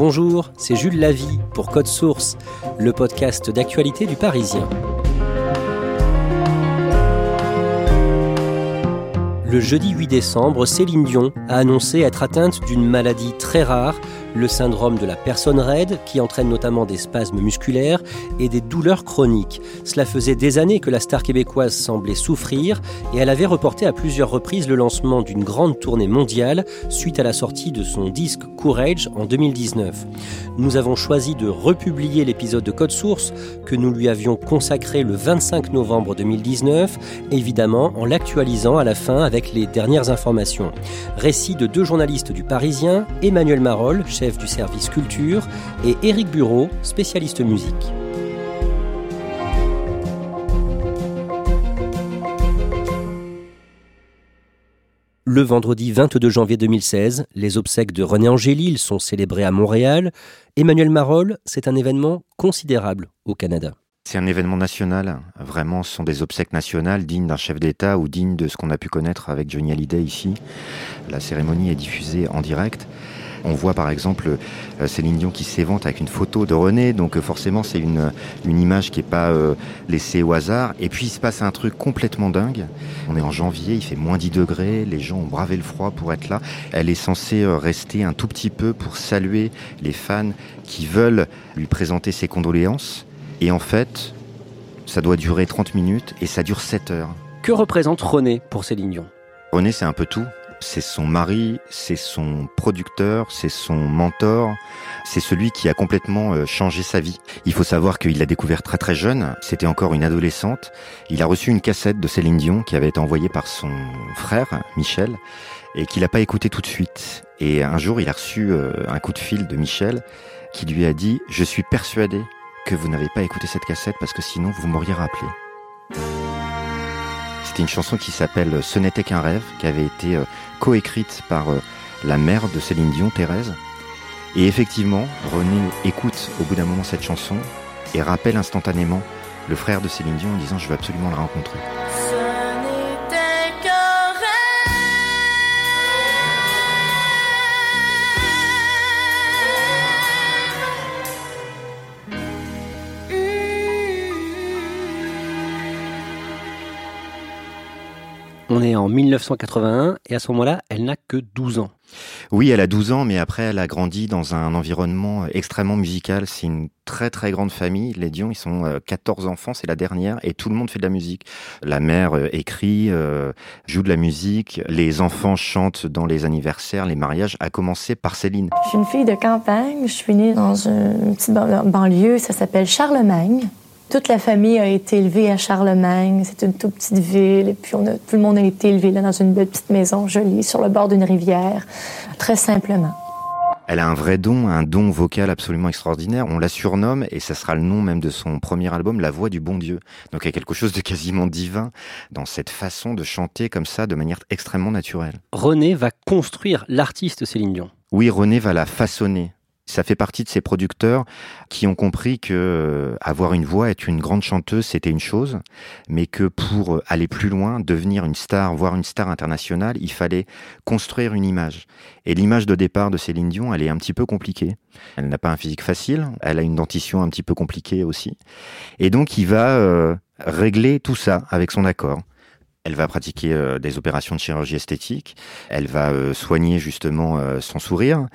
Bonjour, c'est Jules Lavie pour Code Source, le podcast d'actualité du Parisien. Le jeudi 8 décembre, Céline Dion a annoncé être atteinte d'une maladie très rare, le syndrome de la personne raide, qui entraîne notamment des spasmes musculaires et des douleurs chroniques. Cela faisait des années que la star québécoise semblait souffrir et elle avait reporté à plusieurs reprises le lancement d'une grande tournée mondiale suite à la sortie de son disque Courage en 2019. Nous avons choisi de republier l'épisode de Code Source que nous lui avions consacré le 25 novembre 2019, évidemment en l'actualisant à la fin avec les dernières informations. Récit de deux journalistes du Parisien, Emmanuel Marolles, chef du service culture, et Éric Bureau, spécialiste musique. Le vendredi 22 janvier 2016, les obsèques de René Angélil sont célébrées à Montréal. Emmanuel Marolles, c'est un événement considérable au Canada. C'est un événement national, vraiment, ce sont des obsèques nationales dignes d'un chef d'État ou dignes de ce qu'on a pu connaître avec Johnny Hallyday ici. La cérémonie est diffusée en direct. On voit par exemple euh, Céline Dion qui s'évente avec une photo de René, donc euh, forcément c'est une, une image qui n'est pas euh, laissée au hasard. Et puis il se passe un truc complètement dingue. On est en janvier, il fait moins 10 degrés, les gens ont bravé le froid pour être là. Elle est censée rester un tout petit peu pour saluer les fans qui veulent lui présenter ses condoléances. Et en fait, ça doit durer 30 minutes et ça dure 7 heures. Que représente René pour Céline Dion? René, c'est un peu tout. C'est son mari, c'est son producteur, c'est son mentor, c'est celui qui a complètement euh, changé sa vie. Il faut savoir qu'il l'a découvert très très jeune, c'était encore une adolescente. Il a reçu une cassette de Céline Dion qui avait été envoyée par son frère, Michel, et qu'il n'a pas écouté tout de suite. Et un jour, il a reçu euh, un coup de fil de Michel qui lui a dit « Je suis persuadé que vous n'avez pas écouté cette cassette parce que sinon vous m'auriez rappelé. C'était une chanson qui s'appelle Ce n'était qu'un rêve, qui avait été euh, coécrite par euh, la mère de Céline Dion, Thérèse. Et effectivement, René écoute au bout d'un moment cette chanson et rappelle instantanément le frère de Céline Dion en disant je veux absolument le rencontrer. On est en 1981 et à ce moment-là, elle n'a que 12 ans. Oui, elle a 12 ans, mais après, elle a grandi dans un environnement extrêmement musical. C'est une très très grande famille. Les Dion, ils sont 14 euh, enfants, c'est la dernière, et tout le monde fait de la musique. La mère euh, écrit, euh, joue de la musique, les enfants chantent dans les anniversaires, les mariages, à commencer par Céline. Je suis une fille de campagne, je suis née dans une petite banlieue, ça s'appelle Charlemagne. Toute la famille a été élevée à Charlemagne. C'est une toute petite ville. Et puis, on a, tout le monde a été élevé là, dans une belle petite maison jolie sur le bord d'une rivière, très simplement. Elle a un vrai don, un don vocal absolument extraordinaire. On la surnomme, et ça sera le nom même de son premier album, La Voix du Bon Dieu. Donc il y a quelque chose de quasiment divin dans cette façon de chanter comme ça, de manière extrêmement naturelle. René va construire l'artiste Céline Dion. Oui, René va la façonner. Ça fait partie de ces producteurs qui ont compris que euh, avoir une voix, être une grande chanteuse, c'était une chose, mais que pour euh, aller plus loin, devenir une star, voire une star internationale, il fallait construire une image. Et l'image de départ de Céline Dion, elle est un petit peu compliquée. Elle n'a pas un physique facile, elle a une dentition un petit peu compliquée aussi. Et donc, il va euh, régler tout ça avec son accord Elle va pratiquer euh, des opérations de chirurgie esthétique. Elle va euh, soigner justement euh, son sourire.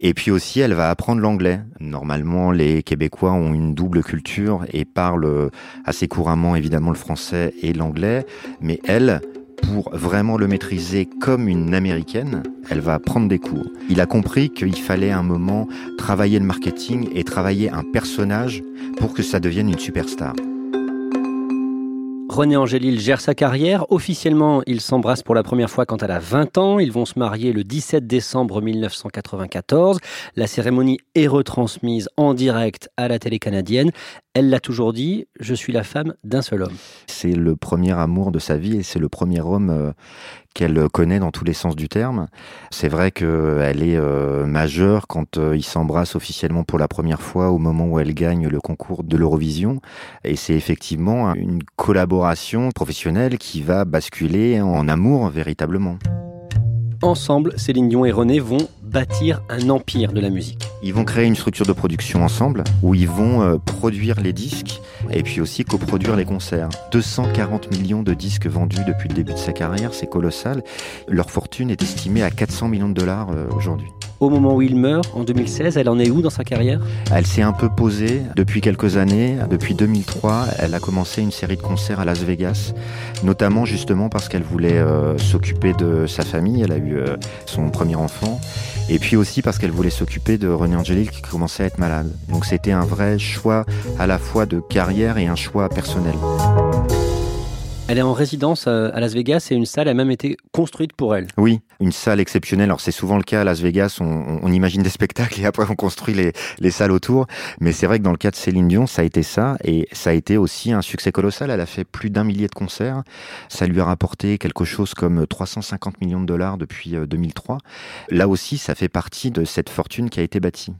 Et puis aussi, elle va apprendre l'anglais. Normalement, les Québécois ont une double culture et parlent assez couramment, évidemment, le français et l'anglais. Mais elle, pour vraiment le maîtriser comme une américaine, elle va prendre des cours. Il a compris qu'il fallait un moment travailler le marketing et travailler un personnage pour que ça devienne une superstar. René Angélil gère sa carrière. Officiellement, ils s'embrassent pour la première fois quand elle a 20 ans. Ils vont se marier le 17 décembre 1994. La cérémonie est retransmise en direct à la télé canadienne. Elle l'a toujours dit, je suis la femme d'un seul homme. C'est le premier amour de sa vie et c'est le premier homme euh, qu'elle connaît dans tous les sens du terme. C'est vrai qu'elle est euh, majeure quand euh, ils s'embrassent officiellement pour la première fois au moment où elle gagne le concours de l'Eurovision. Et c'est effectivement une collaboration professionnelle qui va basculer en amour véritablement. Ensemble, Céline Dion et René vont bâtir un empire de la musique. Ils vont créer une structure de production ensemble où ils vont euh, produire les disques et puis aussi coproduire les concerts. 240 millions de disques vendus depuis le début de sa carrière, c'est colossal. Leur fortune est estimée à 400 millions de dollars euh, aujourd'hui. Au moment où il meurt, en 2016, elle en est où dans sa carrière? Elle s'est un peu posée depuis quelques années. Depuis 2003, elle a commencé une série de concerts à Las Vegas, notamment justement parce qu'elle voulait euh, s'occuper de sa famille. Elle a eu euh, son premier enfant. Et puis aussi parce qu'elle voulait s'occuper de René Angélil qui commençait à être malade. Donc c'était un vrai choix à la fois de carrière et un choix personnel. Elle est en résidence euh, à Las Vegas et une salle a même été construite pour elle. Oui, une salle exceptionnelle. Alors c'est souvent le cas à Las Vegas, on, imagine des spectacles et après on construit les, les salles autour. Mais c'est vrai que dans le cas de Céline Dion, ça a été ça et ça a été aussi un succès colossal. Elle a fait plus d'un millier de concerts. Ça lui a rapporté quelque chose comme 350 millions de dollars depuis 2003. Euh, Là aussi, ça fait partie de cette fortune qui a été bâtie.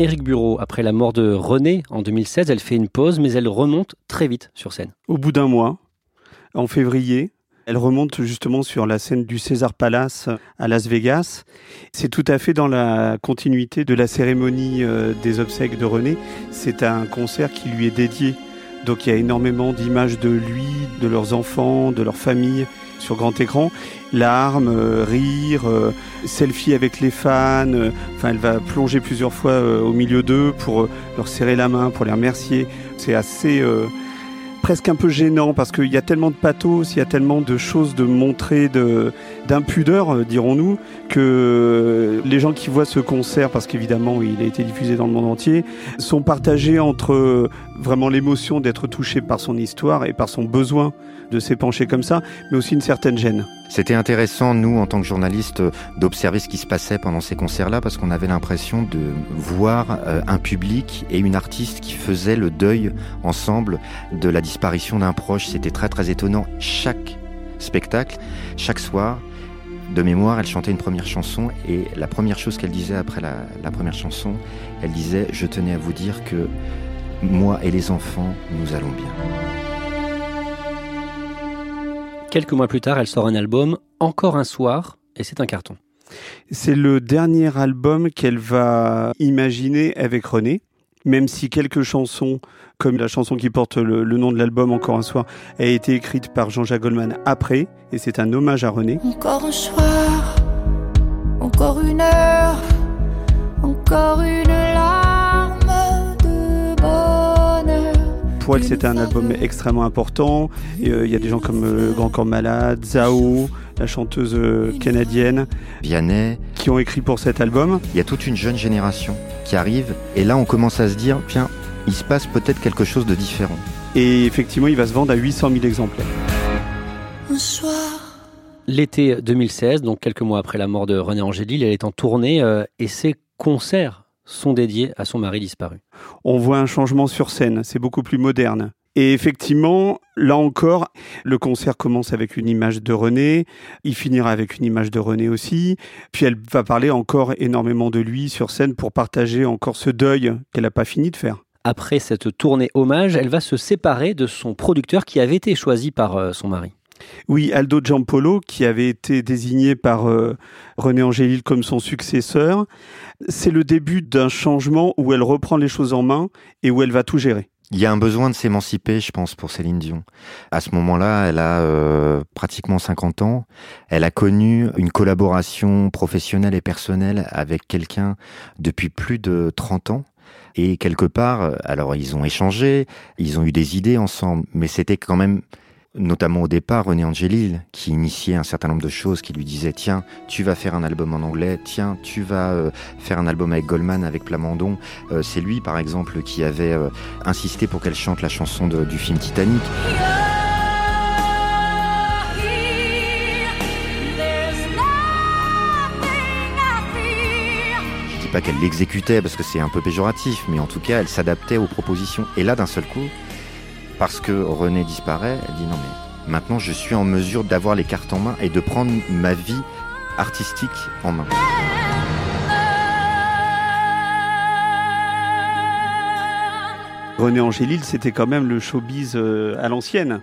Éric Bureau, après la mort de René en 2016, elle fait une pause, mais elle remonte très vite sur scène. Au bout d'un mois, en février, elle remonte justement sur la scène du César Palace à Las Vegas. C'est tout à fait dans la continuité de la cérémonie euh, des obsèques de René. C'est un concert qui lui est dédié. Donc il y a énormément d'images de lui, de leurs enfants, de leur famille sur grand écran. Larmes, euh, rire, euh, selfie avec les fans. Euh, enfin, elle va plonger plusieurs fois euh, au milieu d'eux pour euh, leur serrer la main, pour les remercier. C'est assez presque un peu gênant parce qu'il y a tellement de pathos, il y a tellement de choses de montrer de d'impudeur, dirons-nous, que les gens qui voient ce concert, parce qu'évidemment il a été diffusé dans le monde entier, sont partagés entre vraiment l'émotion d'être touché par son histoire et par son besoin de s'épancher comme ça, mais aussi une certaine gêne. C'était intéressant, nous, en tant que journalistes, d'observer ce qui se passait pendant ces concerts-là, parce qu'on avait l'impression de voir euh, un public et une artiste qui faisaient le deuil ensemble de la disparition d'un proche. C'était très, très étonnant. Chaque spectacle, chaque soir, de mémoire, elle chantait une première chanson et la première chose qu'elle disait après la, la, première chanson, elle disait Je tenais à vous dire que moi et les enfants, nous allons bien. Quelques mois plus tard, elle sort un album, Encore un soir, et c'est un carton. C'est le dernier album qu'elle va imaginer avec René, même si quelques chansons, comme la chanson qui porte le, le nom de l'album Encore un soir, a été écrite par Jean-Jacques Goldman après, et c'est un hommage à René. Encore un soir, encore une heure, encore une larme elle, c'était un album extrêmement important. Il euh, y a des gens comme euh, Grand Corps Malade, Zao, la chanteuse euh, canadienne, Vianney, qui ont écrit pour cet album. Il y a toute une jeune génération qui arrive, et là on commence à se dire, tiens, il se passe peut-être quelque chose de différent. Et effectivement, il va se vendre à 800 000 exemplaires. Un soir. L'été 2016, donc quelques mois après la mort de René Angélil, elle est en tournée euh, et ses concerts sont dédiés à son mari disparu. On voit un changement sur scène, c'est beaucoup plus moderne. Et effectivement, là encore, le concert commence avec une image de René, il finira avec une image de René aussi, puis elle va parler encore énormément de lui sur scène pour partager encore ce deuil qu'elle n'a pas fini de faire. Après cette tournée hommage, elle va se séparer de son producteur qui avait été choisi par euh, son mari. Oui, Aldo Giampolo, qui avait été désigné par euh, René Angélil comme son successeur, c'est le début d'un changement où elle reprend les choses en main et où elle va tout gérer. Il y a un besoin de s'émanciper, je pense, pour Céline Dion. À ce moment-là, elle a euh, pratiquement 50 ans. Elle a connu une collaboration professionnelle et personnelle avec quelqu'un depuis plus de 30 ans. Et quelque part, alors ils ont échangé, ils ont eu des idées ensemble, mais c'était quand même notamment au départ René Angélil, qui initiait un certain nombre de choses, qui lui disait tiens, tu vas faire un album en anglais, tiens, tu vas euh, faire un album avec Goldman, avec Plamondon. Euh, c'est lui, par exemple, qui avait euh, insisté pour qu'elle chante la chanson du film Titanic. Je dis pas qu'elle l'exécutait parce que c'est un peu péjoratif, mais en tout cas, elle s'adaptait aux propositions. Et là, d'un seul coup, parce que René disparaît, elle dit non mais maintenant je suis en mesure d'avoir les cartes en main et de prendre ma vie artistique en main. René Angélil, c'était quand même le showbiz euh, à l'ancienne.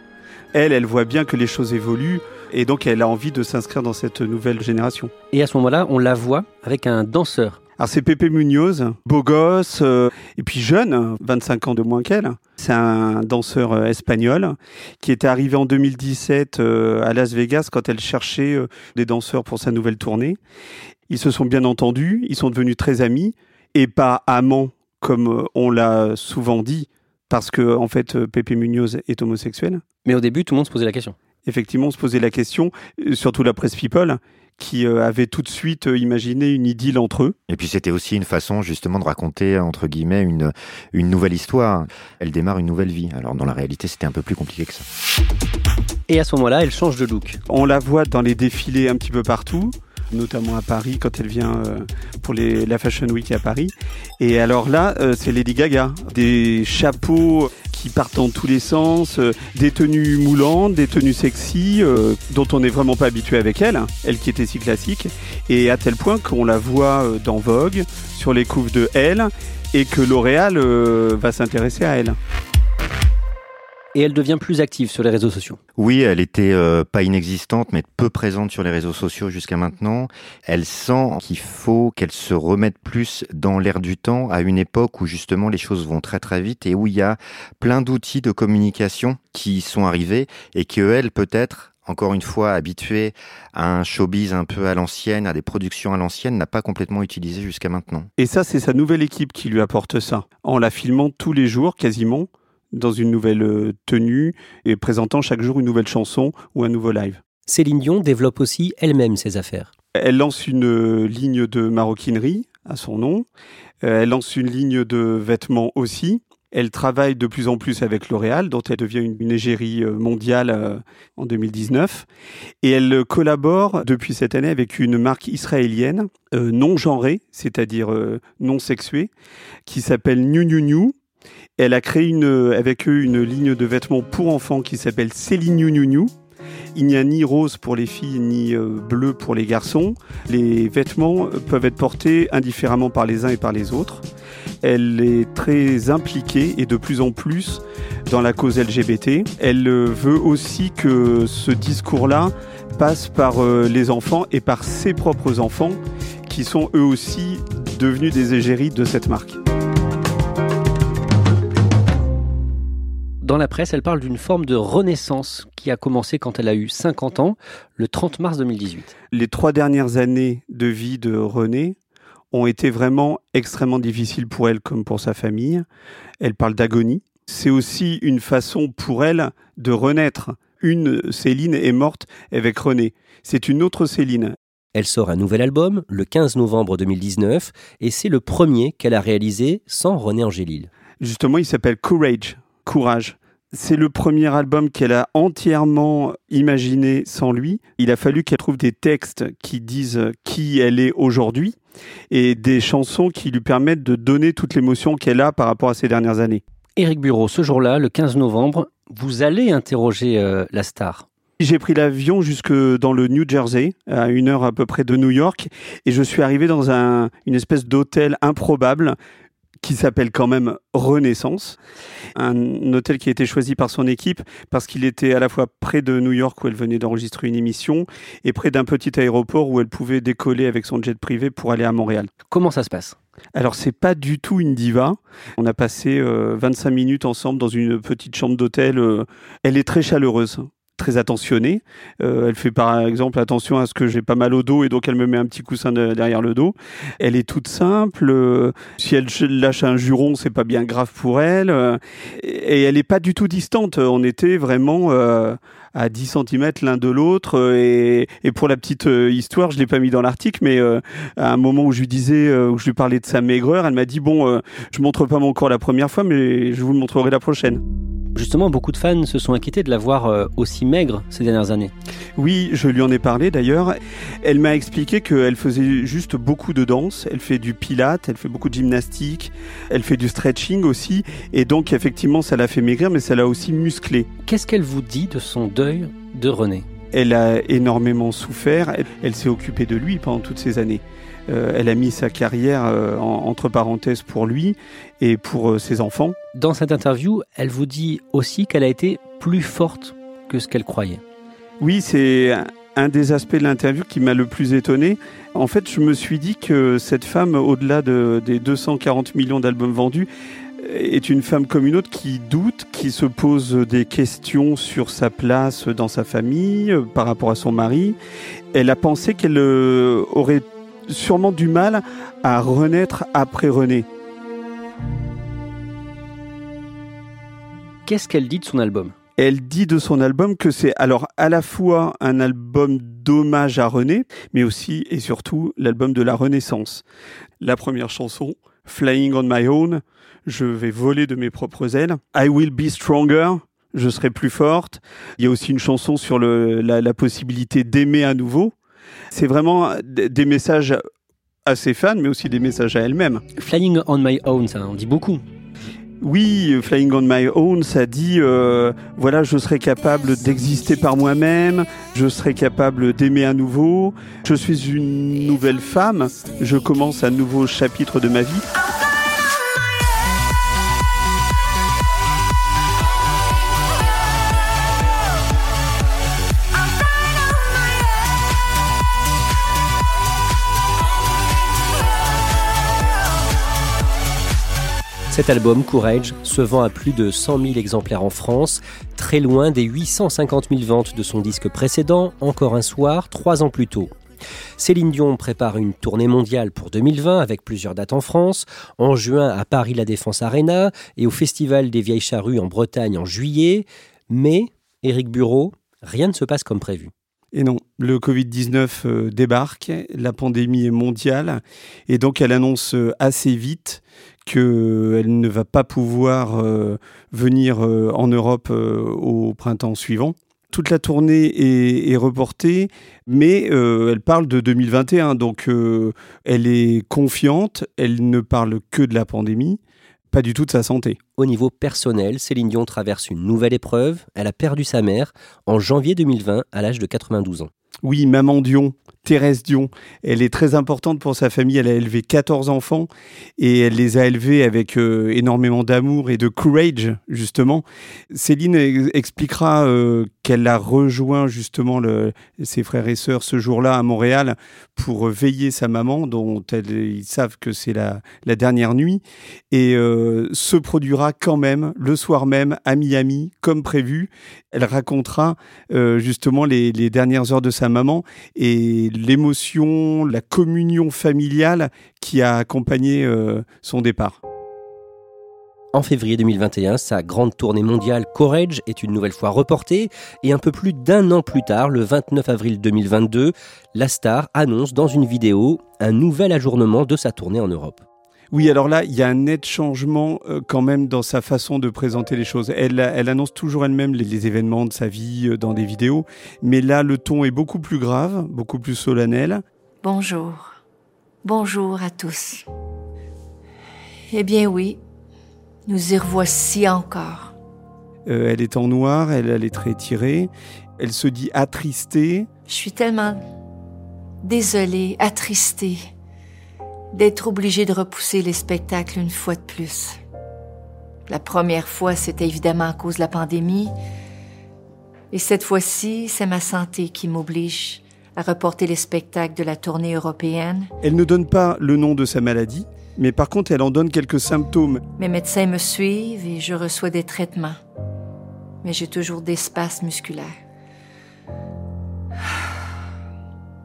Elle, elle voit bien que les choses évoluent et donc elle a envie de s'inscrire dans cette nouvelle génération. Et à ce moment-là, on la voit avec un danseur alors c'est Pepe Munoz, beau gosse, euh, et puis jeune, 25 ans de moins qu'elle. C'est un danseur euh, espagnol qui était arrivé en 2017 euh, à Las Vegas quand elle cherchait des danseurs pour sa nouvelle tournée. Ils se sont bien entendus, ils sont devenus très amis, et pas amants comme on l'a souvent dit, parce que en fait Pepe Munoz est homosexuel. Mais au début, tout le monde se posait la question. Effectivement, on se posait la question, surtout la presse People qui euh, avait tout de suite euh, imaginé une idylle entre eux. Et puis c'était aussi une façon justement de raconter entre guillemets une, une nouvelle histoire. Elle démarre une nouvelle vie. Alors dans la réalité c'était un peu plus compliqué que ça. Et à ce moment-là, elle change de look. On la voit dans les défilés un petit peu partout notamment à Paris quand elle vient euh, pour la Fashion Week à Paris. Et alors là, euh, c'est Lady Gaga. Des chapeaux qui partent dans tous les sens, euh, des tenues moulantes, des tenues sexy, dont on n'est vraiment pas habitué avec elle, elle qui était si classique, et à tel point qu'on la voit dans Vogue, sur les couves de Elle, et que L'Oréal va s'intéresser à elle et elle devient plus active sur les réseaux sociaux. Oui, elle était euh, pas inexistante, mais peu présente sur les réseaux sociaux jusqu'à maintenant. Elle sent qu'il faut qu'elle se remette plus dans l'air du temps à une époque où justement les choses vont très très vite et où il y a plein d'outils de communication qui sont arrivés et que elle peut-être encore une fois habituée à un showbiz un peu à l'ancienne, à des productions à l'ancienne, n'a pas complètement utilisé jusqu'à maintenant. Et ça, c'est sa nouvelle équipe qui lui apporte ça, en la filmant tous les jours quasiment dans une nouvelle euh, tenue et présentant chaque jour une nouvelle chanson ou un nouveau live. Céline Dion développe aussi elle-même ses affaires. Elle lance une euh, ligne de maroquinerie à son nom. Euh, elle lance une ligne de vêtements aussi. Elle travaille de plus en plus avec L'Oréal, dont elle devient une, égérie mondiale en 2019. Et elle collabore depuis cette année avec une marque israélienne non genrée, c'est-à-dire non sexuée, qui s'appelle New New New elle a créé avec eux une ligne de vêtements pour enfants qui s'appelle Céline New. Il n'y a ni rose pour les filles ni euh, bleu pour les garçons. Les vêtements peuvent être portés indifféremment par les uns et par les autres. Elle est très impliquée et de plus en plus dans la cause LGBT. Elle euh, veut aussi que ce discours-là passe par euh, les enfants et par ses propres enfants qui sont eux aussi devenus des égéries de cette marque. Dans la presse, elle parle d'une forme de renaissance qui a commencé quand elle a eu 50 ans, le 30 mars 2018. Les trois dernières années de vie de Renée ont été vraiment extrêmement difficiles pour elle comme pour sa famille. Elle parle d'agonie. C'est aussi une façon pour elle de renaître. Une Céline est morte avec René. C'est une autre Céline. Elle sort un nouvel album le 15 novembre 2019 et c'est le premier qu'elle a réalisé sans René Angélil. Justement, il s'appelle Courage, courage. C'est le premier album qu'elle a entièrement imaginé sans lui. Il a fallu qu'elle trouve des textes qui disent qui elle est aujourd'hui et des chansons qui lui permettent de donner toute l'émotion qu'elle a par rapport à ces dernières années. Éric Bureau, ce jour-là, le 15 novembre, vous allez interroger euh, la star. J'ai pris l'avion jusque dans le New Jersey, à une heure à peu près de New York, et je suis arrivé dans un, une espèce d'hôtel improbable qui s'appelle quand même Renaissance. Un hôtel qui a été choisi par son équipe parce qu'il était à la fois près de New York où elle venait d'enregistrer une émission et près d'un petit aéroport où elle pouvait décoller avec son jet privé pour aller à Montréal. Comment ça se passe? Alors c'est pas du tout une diva. On a passé 25 euh, minutes ensemble dans une petite chambre d'hôtel. Euh, elle est très chaleureuse très attentionnée. Euh, elle fait par exemple attention à ce que j'ai pas mal au dos et donc elle me met un petit coussin derrière le dos. Elle est toute simple. si elle lâche un juron, c'est pas bien grave pour elle. et elle est pas du tout distante. On était vraiment à 10 cm l'un de l'autre. Et, pour la petite euh, histoire, je l'ai pas mis dans l'article, mais euh, à un moment où je lui disais, euh, où je lui parlais de sa maigreur, elle m'a dit bon, je montre pas mon corps la première fois, mais je vous le montrerai la prochaine. Justement, beaucoup de fans se sont inquiétés de la voir euh, aussi maigre ces dernières années. Oui, je lui en ai parlé d'ailleurs. Elle m'a expliqué qu'elle faisait juste beaucoup de danse. Elle fait du pilate, elle fait beaucoup de gymnastique, elle fait du stretching aussi. Et donc, effectivement, ça l'a fait maigrir, mais ça l'a aussi musclé. Qu'est-ce qu'elle vous dit de son deuil de René? Elle a énormément souffert. Elle s'est occupée de lui pendant toutes ces années. Euh, elle a mis sa carrière euh, entre parenthèses pour lui et pour euh, ses enfants. Dans cette interview, elle vous dit aussi qu'elle a été plus forte que ce qu'elle croyait. Oui, c'est un des aspects de l'interview qui m'a le plus étonné. En fait, je me suis dit que cette femme, au-delà des 240 millions d'albums vendus, est une femme comme une autre qui doute, qui se pose des questions sur sa place dans sa famille, par rapport à son mari. Elle a pensé qu'elle aurait sûrement du mal à renaître après René. Qu'est-ce qu'elle dit de son album? Elle dit de son album que c'est alors à la fois un album d'hommage à René, mais aussi et surtout l'album de la Renaissance. La première chanson, Flying on My Own, je vais voler de mes propres ailes. I Will Be Stronger, je serai plus forte. Il y a aussi une chanson sur la possibilité d'aimer à nouveau. C'est vraiment des messages à ses fans, mais aussi des messages à elle-même. Flying on my own, ça en dit beaucoup. Oui, Flying on My Own, ça dit euh, voilà, je serai capable d'exister par moi-même, je serai capable d'aimer à nouveau, je suis une nouvelle femme, je commence un nouveau chapitre de ma vie. Cet album, Courage, se vend à plus de 100 000 exemplaires en France, très loin des 850 000 ventes de son disque précédent, Encore un soir, trois ans plus tôt. Céline Dion prépare une tournée mondiale pour 2020 avec plusieurs dates en France, en juin à Paris La Défense Arena et au Festival des Vieilles Charrues en Bretagne en juillet. Mais, Éric Bureau, rien ne se passe comme prévu. Et non, le Covid-19 euh, débarque, la pandémie est mondiale, et donc elle annonce euh, assez vite qu'elle ne va pas pouvoir euh, venir en Europe au printemps suivant. Toute la tournée est, reportée, mais elle parle de 2021, donc elle est confiante, elle ne parle que de la pandémie, pas du tout de sa santé. Au niveau personnel, Céline Dion traverse une nouvelle épreuve. Elle a perdu sa mère en janvier 2020 à l'âge de 92 ans. Oui, maman Dion, Thérèse Dion, elle est très importante pour sa famille. Elle a élevé 14 enfants et elle les a élevés avec euh, énormément d'amour et de courage, justement. Céline expliquera euh, qu'elle a rejoint justement ses frères et sœurs ce jour-là à Montréal pour veiller sa maman, dont ils savent que c'est la, la, dernière nuit, et euh, se produira quand même le soir même à Miami, comme prévu. Elle racontera justement les, les dernières heures de sa maman et l'émotion, la communion familiale qui a accompagné euh, son départ. En février 2021, sa grande tournée mondiale Courage est une nouvelle fois reportée et un peu plus d'un an plus tard, le 29 avril 2022, la star annonce dans une vidéo un nouvel ajournement de sa tournée en Europe. Oui, alors là, il y a un net changement euh, quand même dans sa façon de présenter les choses. Elle, elle annonce toujours elle-même les, événements de sa vie euh, dans des vidéos, mais là, le ton est beaucoup plus grave, beaucoup plus solennel. Bonjour. Bonjour à tous. Eh bien oui, nous y revoici encore. Euh, elle est en noir, elle a les traits tirés, elle se dit attristée. Je suis tellement désolée, attristée d'être obligée de repousser les spectacles une fois de plus. La première fois, c'était évidemment à cause de la pandémie. Et cette fois-ci, c'est ma santé qui m'oblige à reporter les spectacles de la tournée européenne. Elle ne donne pas le nom de sa maladie, mais par contre, elle en donne quelques symptômes. Mes médecins me suivent et je reçois des traitements. Mais j'ai toujours des spasmes musculaires.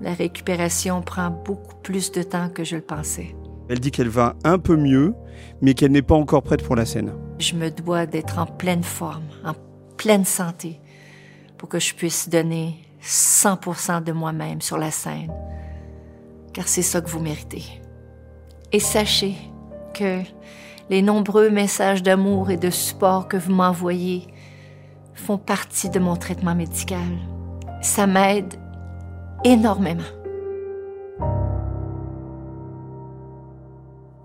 La récupération prend beaucoup plus de temps que je le pensais. Elle dit qu'elle va un peu mieux, mais qu'elle n'est pas encore prête pour la scène. Je me dois d'être en pleine forme, en pleine santé, pour que je puisse donner 100% de moi-même sur la scène. Car c'est ça que vous méritez. Et sachez que les nombreux messages d'amour et de support que vous m'envoyez font partie de mon traitement médical. Ça m'aide énormément.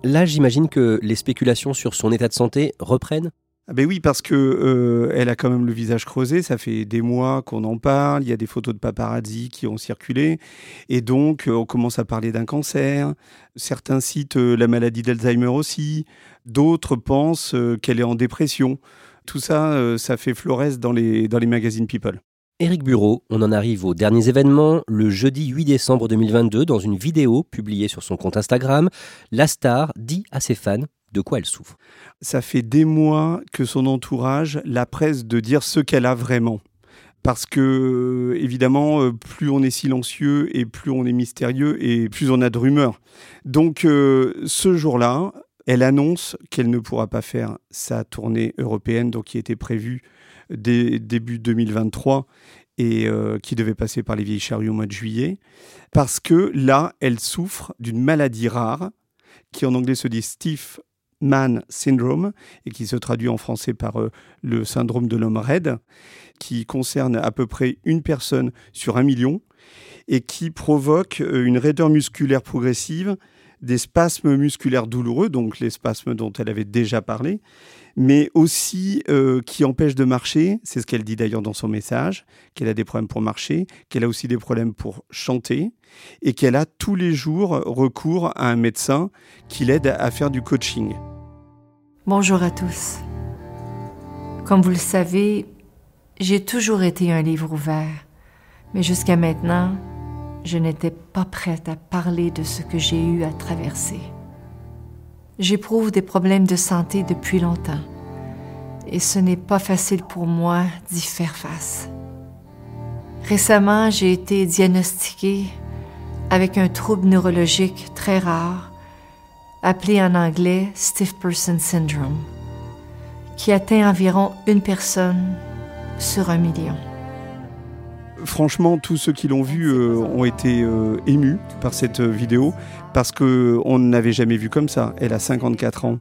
Là, j'imagine que les spéculations sur son état de santé reprennent ah ben oui, parce que euh, elle a quand même le visage creusé. Ça fait des mois qu'on en parle. Il y a des photos de paparazzi qui ont circulé, et donc euh, on commence à parler d'un cancer. Certains citent euh, la maladie d'Alzheimer aussi. D'autres pensent qu'elle est en dépression. Tout ça, ça fait florès dans les dans les magazines People. Éric Bureau, on en arrive aux derniers événements. Le jeudi 8 décembre 2022, dans une vidéo publiée sur son compte Instagram, la star dit à ses fans de quoi elle souffre. Ça fait des mois que son entourage la presse de dire ce qu'elle a vraiment. Parce que, évidemment, euh, plus on est silencieux et plus on est mystérieux et plus on a de rumeurs. Donc, euh, ce jour-là, elle annonce qu'elle ne pourra pas faire sa tournée européenne, donc qui était prévue début 2023 et euh, qui devait passer par les vieilles charrues au mois de juillet, parce que là, elle souffre d'une maladie rare qui en anglais se dit Steve Man Syndrome, et qui se traduit en français par euh, le syndrome de l'homme raide, qui concerne à peu près une personne sur un million, et qui provoque euh, une raideur musculaire progressive, des spasmes musculaires douloureux, donc les spasmes dont elle avait déjà parlé, mais aussi euh, qui empêche de marcher, c'est ce qu'elle dit d'ailleurs dans son message, qu'elle a des problèmes pour marcher, qu'elle a aussi des problèmes pour chanter, et qu'elle a tous les jours recours à un médecin qui l'aide à faire du coaching. Bonjour à tous. Comme vous le savez, j'ai toujours été un livre ouvert, mais jusqu'à maintenant, je n'étais pas prête à parler de ce que j'ai eu à traverser. J'éprouve des problèmes de santé depuis longtemps, et ce n'est pas facile pour moi d'y faire face. Récemment, j'ai été diagnostiquée avec un trouble neurologique très rare appelé en anglais Stiff Person Syndrome, qui atteint environ une personne sur un million. Franchement, tous ceux qui l'ont vu euh, ont été euh, émus par cette euh, vidéo parce qu'on ne l'avait jamais vu comme ça. Elle a 54 ans.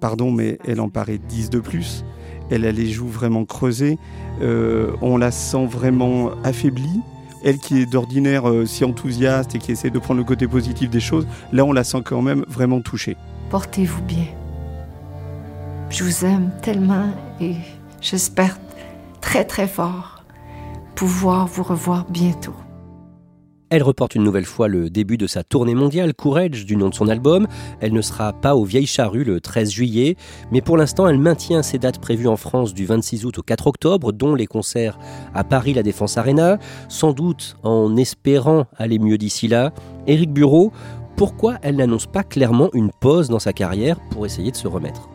Pardon, mais elle en paraît 10 de plus. Elle a les joues vraiment creusées. on la sent vraiment affaiblie elle qui est d'ordinaire si enthousiaste et qui essaie de prendre le côté positif des choses, là on la sent quand même vraiment touchée. Portez-vous bien. Je vous aime tellement et j'espère très très fort pouvoir vous revoir bientôt. Elle reporte une nouvelle fois le début de sa tournée mondiale, Courage, du nom de son album. Elle ne sera pas aux Vieilles Charrues le 13 juillet, mais pour l'instant, elle maintient ses dates prévues en France du 26 août au 4 octobre, dont les concerts à Paris, la Défense Arena, sans doute en espérant aller mieux d'ici là. Éric Bureau, pourquoi elle n'annonce pas clairement une pause dans sa carrière pour essayer de se remettre?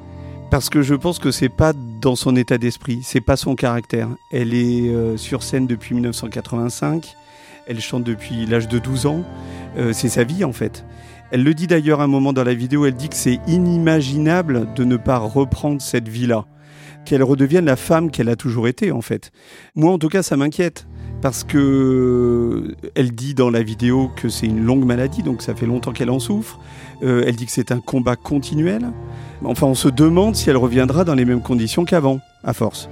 Parce que je pense que c'est pas dans son état d'esprit, c'est pas son caractère. Elle est euh, sur scène depuis 1985. Elle chante depuis l'âge de 12 ans. Euh, c'est sa vie en fait. Elle le dit d'ailleurs un moment dans la vidéo, elle dit que c'est inimaginable de ne pas reprendre cette vie-là, qu'elle redevienne la femme qu'elle a toujours été en fait. Moi en tout cas ça m'inquiète parce que elle dit dans la vidéo que c'est une longue maladie, donc ça fait longtemps qu'elle en souffre. Euh, elle dit que c'est un combat continuel. Enfin on se demande si elle reviendra dans les mêmes conditions qu'avant, à force.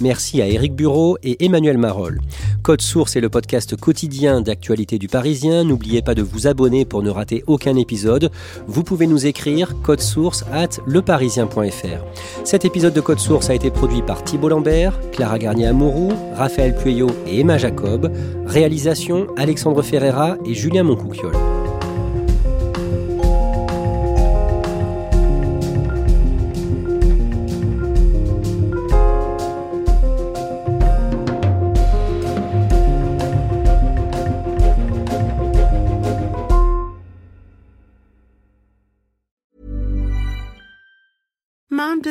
Merci à Éric Bureau et Emmanuel Marolles. Code Source est le podcast quotidien d'actualité du Parisien. N'oubliez pas de vous abonner pour ne rater aucun épisode. Vous pouvez nous écrire code source at leparisien.fr. Cet épisode de Code Source a été produit par Thibault Lambert, Clara Garnier-Amouroux, Raphaël Pueyo et Emma Jacob. Réalisation Alexandre Ferreira et Julien Moncouquiole.